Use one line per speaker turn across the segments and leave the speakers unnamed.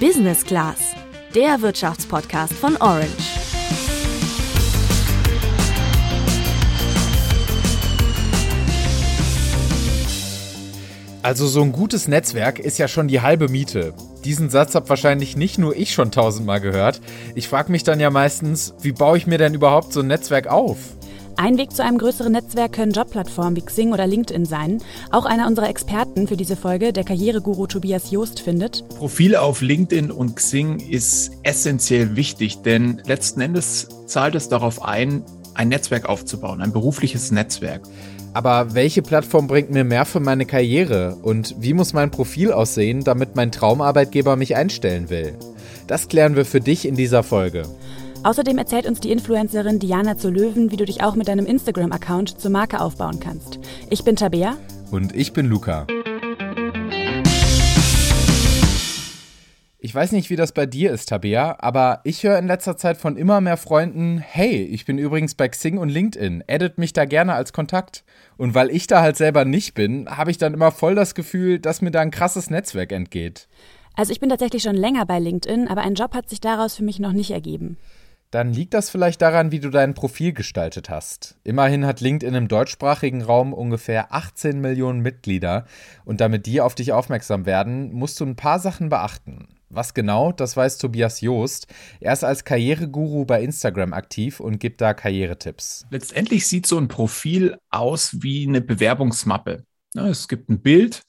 Business Class, der Wirtschaftspodcast von Orange.
Also so ein gutes Netzwerk ist ja schon die halbe Miete. Diesen Satz habe wahrscheinlich nicht nur ich schon tausendmal gehört. Ich frage mich dann ja meistens, wie baue ich mir denn überhaupt so ein Netzwerk auf?
Ein Weg zu einem größeren Netzwerk können Jobplattformen wie Xing oder LinkedIn sein. Auch einer unserer Experten für diese Folge, der Karriereguru Tobias Joost, findet.
Profil auf LinkedIn und Xing ist essentiell wichtig, denn letzten Endes zahlt es darauf ein, ein Netzwerk aufzubauen, ein berufliches Netzwerk.
Aber welche Plattform bringt mir mehr für meine Karriere? Und wie muss mein Profil aussehen, damit mein Traumarbeitgeber mich einstellen will? Das klären wir für dich in dieser Folge.
Außerdem erzählt uns die Influencerin Diana zu Löwen, wie du dich auch mit deinem Instagram-Account zur Marke aufbauen kannst. Ich bin Tabea.
Und ich bin Luca. Ich weiß nicht, wie das bei dir ist, Tabea, aber ich höre in letzter Zeit von immer mehr Freunden, hey, ich bin übrigens bei Xing und LinkedIn, edit mich da gerne als Kontakt. Und weil ich da halt selber nicht bin, habe ich dann immer voll das Gefühl, dass mir da ein krasses Netzwerk entgeht.
Also ich bin tatsächlich schon länger bei LinkedIn, aber ein Job hat sich daraus für mich noch nicht ergeben
dann liegt das vielleicht daran, wie du dein Profil gestaltet hast. Immerhin hat LinkedIn im deutschsprachigen Raum ungefähr 18 Millionen Mitglieder und damit die auf dich aufmerksam werden, musst du ein paar Sachen beachten. Was genau, das weiß Tobias Joost. Er ist als Karriereguru bei Instagram aktiv und gibt da Karrieretipps.
Letztendlich sieht so ein Profil aus wie eine Bewerbungsmappe. Es gibt ein Bild,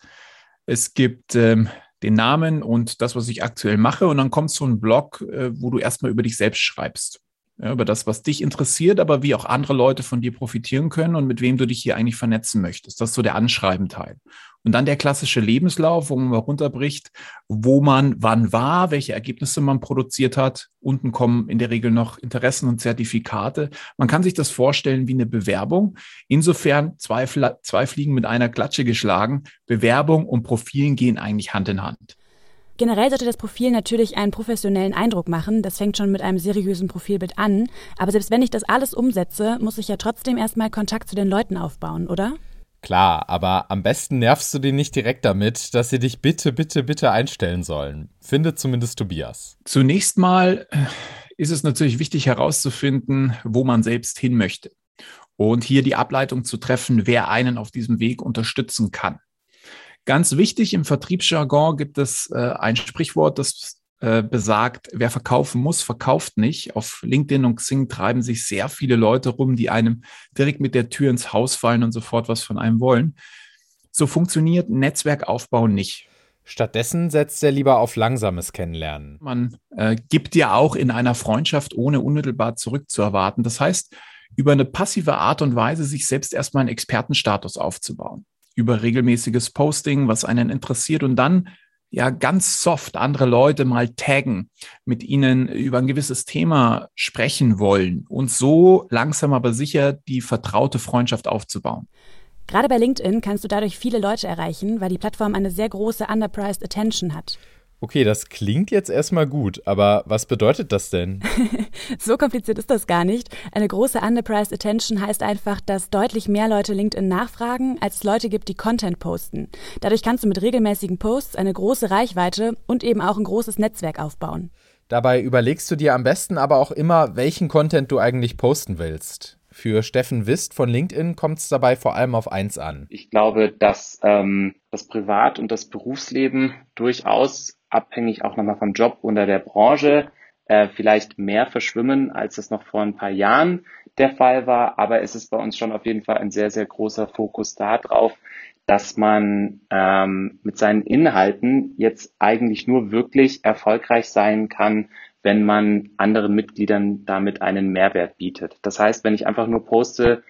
es gibt ähm, den Namen und das, was ich aktuell mache. Und dann kommt so ein Blog, äh, wo du erstmal über dich selbst schreibst. Ja, über das, was dich interessiert, aber wie auch andere Leute von dir profitieren können und mit wem du dich hier eigentlich vernetzen möchtest. Das ist so der Anschreibenteil. Und dann der klassische Lebenslauf, wo man mal runterbricht, wo man wann war, welche Ergebnisse man produziert hat. Unten kommen in der Regel noch Interessen und Zertifikate. Man kann sich das vorstellen wie eine Bewerbung. Insofern zwei, zwei Fliegen mit einer Klatsche geschlagen. Bewerbung und Profilen gehen eigentlich Hand in Hand.
Generell sollte das Profil natürlich einen professionellen Eindruck machen. Das fängt schon mit einem seriösen Profilbild an. Aber selbst wenn ich das alles umsetze, muss ich ja trotzdem erstmal Kontakt zu den Leuten aufbauen, oder?
Klar, aber am besten nervst du die nicht direkt damit, dass sie dich bitte, bitte, bitte einstellen sollen. Findet zumindest Tobias.
Zunächst mal äh, ist es natürlich wichtig herauszufinden, wo man selbst hin möchte. Und hier die Ableitung zu treffen, wer einen auf diesem Weg unterstützen kann. Ganz wichtig im Vertriebsjargon gibt es äh, ein Sprichwort, das äh, besagt, wer verkaufen muss, verkauft nicht. Auf LinkedIn und Xing treiben sich sehr viele Leute rum, die einem direkt mit der Tür ins Haus fallen und sofort was von einem wollen. So funktioniert Netzwerkaufbau nicht.
Stattdessen setzt er lieber auf langsames Kennenlernen.
Man äh, gibt ja auch in einer Freundschaft, ohne unmittelbar zurückzuerwarten. Das heißt, über eine passive Art und Weise sich selbst erstmal einen Expertenstatus aufzubauen. Über regelmäßiges Posting, was einen interessiert und dann ja ganz soft andere Leute mal taggen, mit ihnen über ein gewisses Thema sprechen wollen und so langsam aber sicher die vertraute Freundschaft aufzubauen.
Gerade bei LinkedIn kannst du dadurch viele Leute erreichen, weil die Plattform eine sehr große underpriced Attention hat.
Okay, das klingt jetzt erstmal gut, aber was bedeutet das denn?
so kompliziert ist das gar nicht. Eine große Underpriced Attention heißt einfach, dass deutlich mehr Leute LinkedIn nachfragen, als es Leute gibt, die Content posten. Dadurch kannst du mit regelmäßigen Posts eine große Reichweite und eben auch ein großes Netzwerk aufbauen.
Dabei überlegst du dir am besten aber auch immer, welchen Content du eigentlich posten willst. Für Steffen Wist von LinkedIn kommt es dabei vor allem auf eins an.
Ich glaube, dass ähm, das Privat- und das Berufsleben durchaus abhängig auch nochmal vom Job oder der Branche äh, vielleicht mehr verschwimmen, als es noch vor ein paar Jahren der Fall war. Aber es ist bei uns schon auf jeden Fall ein sehr, sehr großer Fokus darauf, dass man ähm, mit seinen Inhalten jetzt eigentlich nur wirklich erfolgreich sein kann, wenn man anderen Mitgliedern damit einen Mehrwert bietet. Das heißt, wenn ich einfach nur poste,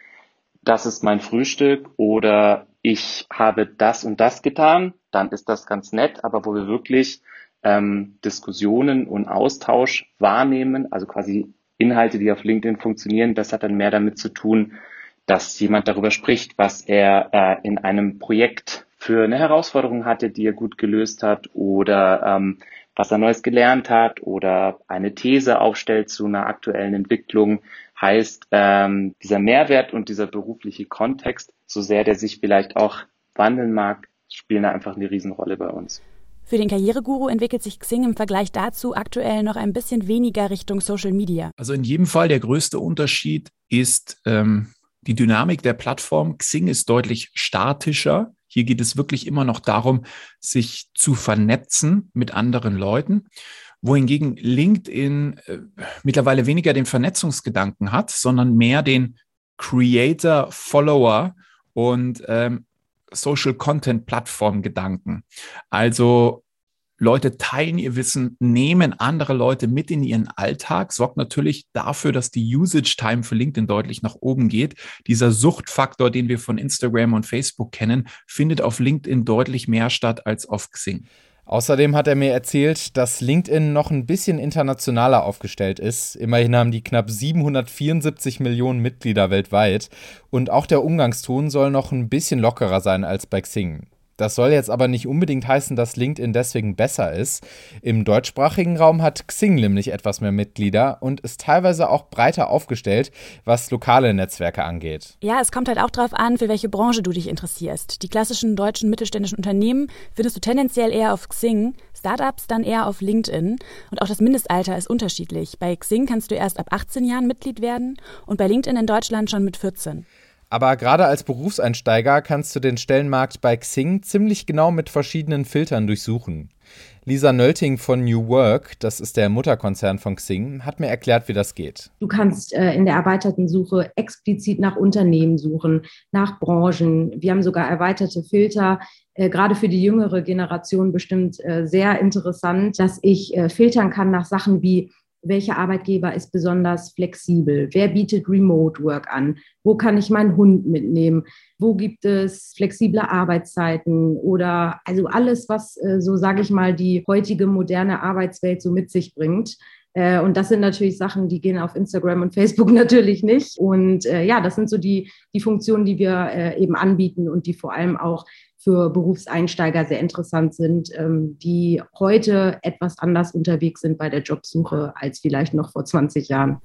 das ist mein Frühstück oder ich habe das und das getan, dann ist das ganz nett, aber wo wir wirklich ähm, Diskussionen und Austausch wahrnehmen, also quasi Inhalte, die auf LinkedIn funktionieren, das hat dann mehr damit zu tun, dass jemand darüber spricht, was er äh, in einem Projekt für eine Herausforderung hatte, die er gut gelöst hat oder ähm, was er Neues gelernt hat oder eine These aufstellt zu einer aktuellen Entwicklung, heißt ähm, dieser Mehrwert und dieser berufliche Kontext, so sehr der sich vielleicht auch wandeln mag, spielen da einfach eine Riesenrolle bei uns.
Für den Karriereguru entwickelt sich Xing im Vergleich dazu aktuell noch ein bisschen weniger Richtung Social Media.
Also in jedem Fall der größte Unterschied ist ähm, die Dynamik der Plattform. Xing ist deutlich statischer. Hier geht es wirklich immer noch darum, sich zu vernetzen mit anderen Leuten wohingegen LinkedIn äh, mittlerweile weniger den Vernetzungsgedanken hat, sondern mehr den Creator, Follower und ähm, Social Content Plattform Gedanken. Also Leute teilen ihr Wissen, nehmen andere Leute mit in ihren Alltag, sorgt natürlich dafür, dass die Usage Time für LinkedIn deutlich nach oben geht. Dieser Suchtfaktor, den wir von Instagram und Facebook kennen, findet auf LinkedIn deutlich mehr statt als auf Xing.
Außerdem hat er mir erzählt, dass LinkedIn noch ein bisschen internationaler aufgestellt ist. Immerhin haben die knapp 774 Millionen Mitglieder weltweit. Und auch der Umgangston soll noch ein bisschen lockerer sein als bei Xing. Das soll jetzt aber nicht unbedingt heißen, dass LinkedIn deswegen besser ist. Im deutschsprachigen Raum hat Xing nämlich etwas mehr Mitglieder und ist teilweise auch breiter aufgestellt, was lokale Netzwerke angeht.
Ja, es kommt halt auch darauf an, für welche Branche du dich interessierst. Die klassischen deutschen mittelständischen Unternehmen findest du tendenziell eher auf Xing, Startups dann eher auf LinkedIn. Und auch das Mindestalter ist unterschiedlich. Bei Xing kannst du erst ab 18 Jahren Mitglied werden und bei LinkedIn in Deutschland schon mit 14.
Aber gerade als Berufseinsteiger kannst du den Stellenmarkt bei Xing ziemlich genau mit verschiedenen Filtern durchsuchen. Lisa Nölting von New Work, das ist der Mutterkonzern von Xing, hat mir erklärt, wie das geht.
Du kannst äh, in der erweiterten Suche explizit nach Unternehmen suchen, nach Branchen. Wir haben sogar erweiterte Filter, äh, gerade für die jüngere Generation bestimmt äh, sehr interessant, dass ich filtern kann nach Sachen wie welcher Arbeitgeber ist besonders flexibel? Wer bietet Remote Work an? Wo kann ich meinen Hund mitnehmen? Wo gibt es flexible Arbeitszeiten oder also alles, was äh, so sage ich mal die heutige moderne Arbeitswelt so mit sich bringt. Äh, und das sind natürlich Sachen, die gehen auf Instagram und Facebook natürlich nicht. Und äh, ja, das sind so die, die Funktionen, die wir eben anbieten und die vor allem auch für Berufseinsteiger sehr interessant sind, ähm, die heute etwas anders unterwegs sind bei der Jobsuche als vielleicht noch vor 20 Jahren.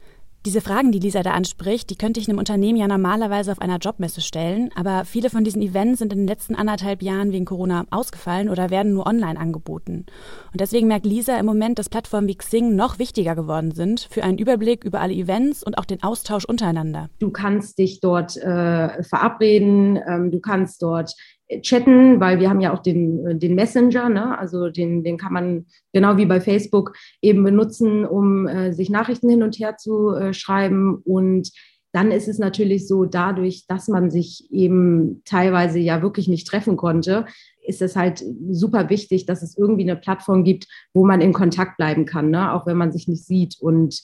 Diese Fragen, die Lisa da anspricht, die könnte ich einem Unternehmen ja normalerweise auf einer Jobmesse stellen, aber viele von diesen Events sind in den letzten anderthalb Jahren wegen Corona ausgefallen oder werden nur online angeboten. Und deswegen merkt Lisa im Moment, dass Plattformen wie Xing noch wichtiger geworden sind für einen Überblick über alle Events und auch den Austausch untereinander.
Du kannst dich dort äh, verabreden, ähm, du kannst dort chatten, weil wir haben ja auch den, den Messenger, ne? also den, den kann man genau wie bei Facebook eben benutzen, um äh, sich Nachrichten hin und her zu äh, schreiben. Und dann ist es natürlich so, dadurch, dass man sich eben teilweise ja wirklich nicht treffen konnte, ist es halt super wichtig, dass es irgendwie eine Plattform gibt, wo man in Kontakt bleiben kann, ne? auch wenn man sich nicht sieht. Und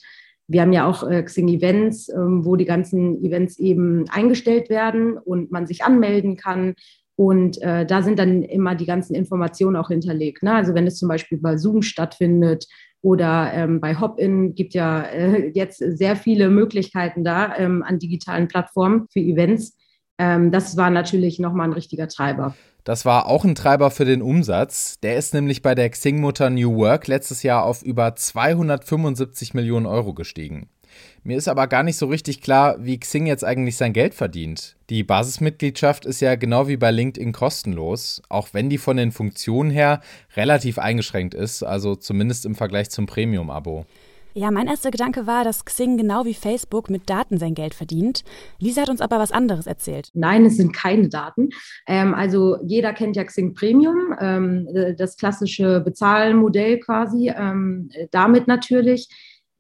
wir haben ja auch äh, Xing Events, ähm, wo die ganzen Events eben eingestellt werden und man sich anmelden kann und äh, da sind dann immer die ganzen Informationen auch hinterlegt. Ne? Also wenn es zum Beispiel bei Zoom stattfindet oder ähm, bei Hopin gibt ja äh, jetzt sehr viele Möglichkeiten da ähm, an digitalen Plattformen für Events. Ähm, das war natürlich nochmal ein richtiger Treiber.
Das war auch ein Treiber für den Umsatz. Der ist nämlich bei der Xing-Mutter New Work letztes Jahr auf über 275 Millionen Euro gestiegen. Mir ist aber gar nicht so richtig klar, wie Xing jetzt eigentlich sein Geld verdient. Die Basismitgliedschaft ist ja genau wie bei LinkedIn kostenlos, auch wenn die von den Funktionen her relativ eingeschränkt ist, also zumindest im Vergleich zum Premium-Abo.
Ja, mein erster Gedanke war, dass Xing genau wie Facebook mit Daten sein Geld verdient. Lisa hat uns aber was anderes erzählt.
Nein, es sind keine Daten. Ähm, also jeder kennt ja Xing Premium, ähm, das klassische Bezahlmodell quasi. Ähm, damit natürlich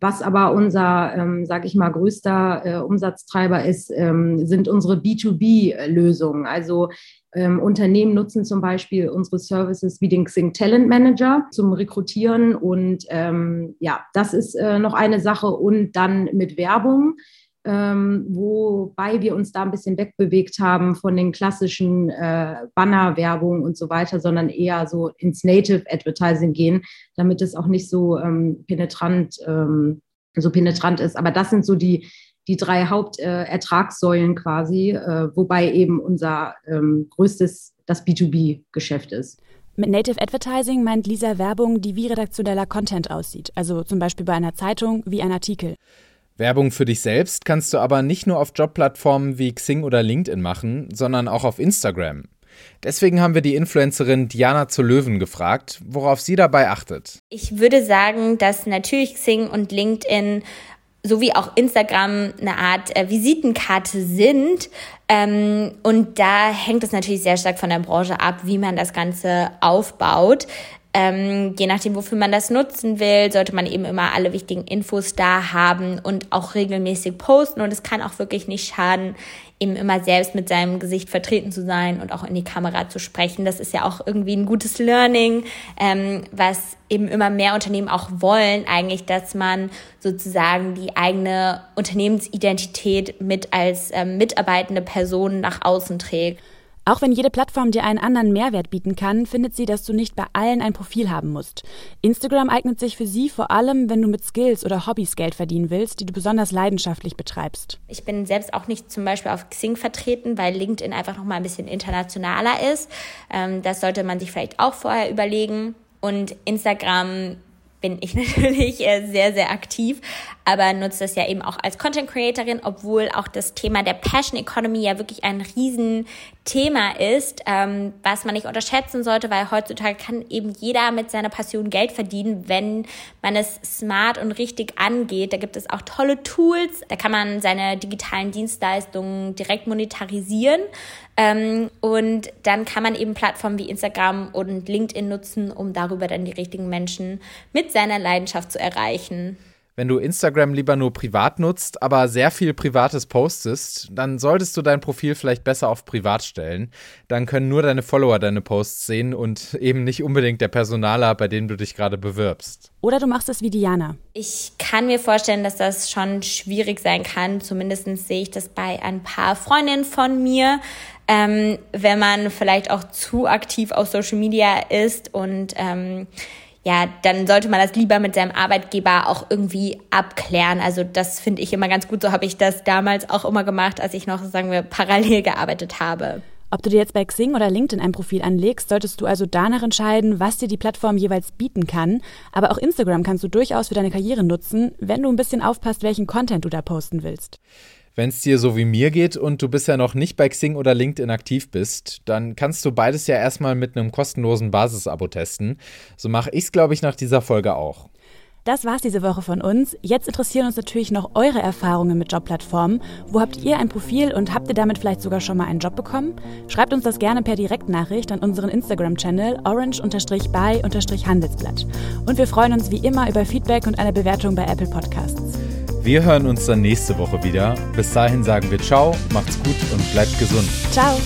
was aber unser, ähm, sage ich mal, größter äh, Umsatztreiber ist, ähm, sind unsere B2B-Lösungen. Also ähm, Unternehmen nutzen zum Beispiel unsere Services wie den Xing Talent Manager zum Rekrutieren. Und ähm, ja, das ist äh, noch eine Sache. Und dann mit Werbung ähm, wobei wir uns da ein bisschen wegbewegt haben von den klassischen äh, Banner-Werbung und so weiter, sondern eher so ins Native Advertising gehen, damit es auch nicht so ähm, penetrant, ähm, so penetrant ist. Aber das sind so die, die drei Hauptertragssäulen äh, quasi, äh, wobei eben unser ähm, größtes das B2B-Geschäft ist.
Mit Native Advertising meint Lisa Werbung, die wie redaktioneller Content aussieht, also zum Beispiel bei einer Zeitung wie ein Artikel.
Werbung für dich selbst kannst du aber nicht nur auf Jobplattformen wie Xing oder LinkedIn machen, sondern auch auf Instagram. Deswegen haben wir die Influencerin Diana zu Löwen gefragt, worauf sie dabei achtet.
Ich würde sagen, dass natürlich Xing und LinkedIn sowie auch Instagram eine Art äh, Visitenkarte sind. Ähm, und da hängt es natürlich sehr stark von der Branche ab, wie man das Ganze aufbaut. Ähm, je nachdem, wofür man das nutzen will, sollte man eben immer alle wichtigen Infos da haben und auch regelmäßig posten. Und es kann auch wirklich nicht schaden, eben immer selbst mit seinem Gesicht vertreten zu sein und auch in die Kamera zu sprechen. Das ist ja auch irgendwie ein gutes Learning, ähm, was eben immer mehr Unternehmen auch wollen, eigentlich, dass man sozusagen die eigene Unternehmensidentität mit als ähm, mitarbeitende Person nach außen trägt.
Auch wenn jede Plattform dir einen anderen Mehrwert bieten kann, findet sie, dass du nicht bei allen ein Profil haben musst. Instagram eignet sich für sie vor allem, wenn du mit Skills oder Hobbys Geld verdienen willst, die du besonders leidenschaftlich betreibst.
Ich bin selbst auch nicht zum Beispiel auf Xing vertreten, weil LinkedIn einfach noch mal ein bisschen internationaler ist. Ähm, das sollte man sich vielleicht auch vorher überlegen. Und Instagram bin ich natürlich äh, sehr, sehr aktiv, aber nutze das ja eben auch als Content Creatorin, obwohl auch das Thema der Passion Economy ja wirklich ein Riesenthema ist, ähm, was man nicht unterschätzen sollte, weil heutzutage kann eben jeder mit seiner Passion Geld verdienen, wenn man es smart und richtig angeht. Da gibt es auch tolle Tools, da kann man seine digitalen Dienstleistungen direkt monetarisieren. Ähm, und dann kann man eben Plattformen wie Instagram und LinkedIn nutzen, um darüber dann die richtigen Menschen mit seiner Leidenschaft zu erreichen.
Wenn du Instagram lieber nur privat nutzt, aber sehr viel Privates postest, dann solltest du dein Profil vielleicht besser auf privat stellen. Dann können nur deine Follower deine Posts sehen und eben nicht unbedingt der Personaler, bei dem du dich gerade bewirbst.
Oder du machst es wie Diana.
Ich kann mir vorstellen, dass das schon schwierig sein kann. Zumindest sehe ich das bei ein paar Freundinnen von mir ähm, wenn man vielleicht auch zu aktiv auf Social Media ist und ähm, ja, dann sollte man das lieber mit seinem Arbeitgeber auch irgendwie abklären. Also das finde ich immer ganz gut. So habe ich das damals auch immer gemacht, als ich noch, sagen wir, parallel gearbeitet habe.
Ob du dir jetzt bei Xing oder LinkedIn ein Profil anlegst, solltest du also danach entscheiden, was dir die Plattform jeweils bieten kann. Aber auch Instagram kannst du durchaus für deine Karriere nutzen, wenn du ein bisschen aufpasst, welchen Content du da posten willst.
Wenn es dir so wie mir geht und du bisher noch nicht bei Xing oder LinkedIn aktiv bist, dann kannst du beides ja erstmal mit einem kostenlosen Basisabo testen. So mache ich es, glaube ich, nach dieser Folge auch.
Das war's diese Woche von uns. Jetzt interessieren uns natürlich noch eure Erfahrungen mit Jobplattformen. Wo habt ihr ein Profil und habt ihr damit vielleicht sogar schon mal einen Job bekommen? Schreibt uns das gerne per Direktnachricht an unseren Instagram-Channel orange-by-handelsblatt. Und wir freuen uns wie immer über Feedback und eine Bewertung bei Apple Podcasts.
Wir hören uns dann nächste Woche wieder. Bis dahin sagen wir Ciao, macht's gut und bleibt gesund.
Ciao.